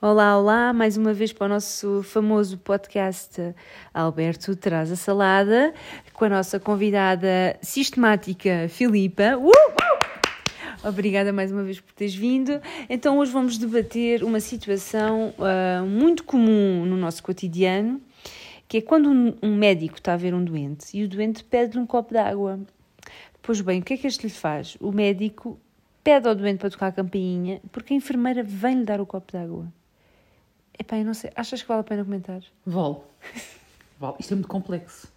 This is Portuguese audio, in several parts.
Olá, olá, mais uma vez para o nosso famoso podcast Alberto Traz a Salada, com a nossa convidada sistemática Filipa. Uh! uh! Obrigada mais uma vez por teres vindo. Então, hoje vamos debater uma situação uh, muito comum no nosso cotidiano, que é quando um, um médico está a ver um doente e o doente pede-lhe um copo de água. Pois bem, o que é que este lhe faz? O médico pede ao doente para tocar a campainha porque a enfermeira vem-lhe dar o copo de água. Epá, eu não sei. Achas que vale a pena comentar? Vale. Vale. Isto é muito complexo.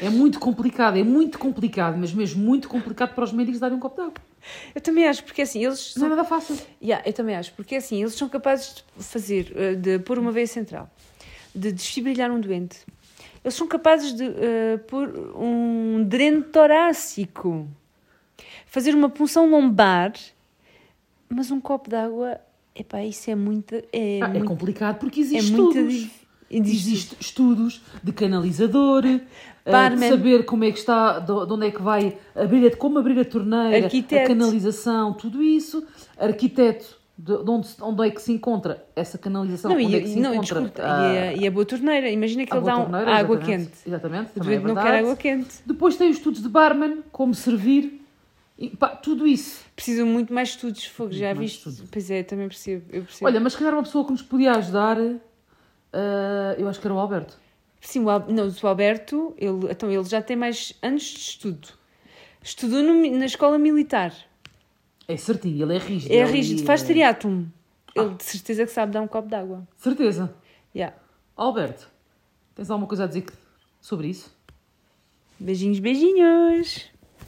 É muito complicado, é muito complicado, mas mesmo muito complicado para os médicos darem um copo de água. Eu também acho, porque assim, eles Não é nada fácil. Yeah, eu também acho, porque assim, eles são capazes de fazer, eh, de pôr uma veia central, de desfibrilhar um doente. Eles são capazes de uh, pôr um dreno torácico, fazer uma punção lombar, mas um copo de água, epá, isso é muito... É, Ah, é muito, complicado porque é existem muito estudos. dif- existe- Existem estudos de canalizador, eh, de saber como é que está, de de onde é que vai abrir, como abrir a torneira, Arquiteto. a canalização, tudo isso. Arquiteto, de, de onde, onde é que se encontra essa canalização, Não, onde e, é que se não, encontra desculpa, a- e, a, e a boa torneira. Imagina que ele dá um, água quente. Exatamente, O é não quer água quente. Depois tem os estudos de barman, como servir, e pá, tudo isso. Precisam muito mais estudos, fogo, já mais viste? Pois é, também percebo. Eu percebo. Olha, mas se calhar uma pessoa que nos podia ajudar, eh, eu acho que era o Alberto. Sim, o, Al- não, o Alberto, ele, então, ele já tem mais anos de estudo. Estudou no na escola militar. É certinho, ele é rígido. É rígido, faz triatlon. Ele de certeza que sabe dar um copo de água. Certeza. Yeah. Alberto, tens alguma coisa a dizer sobre isso? Beijinhos, beijinhos.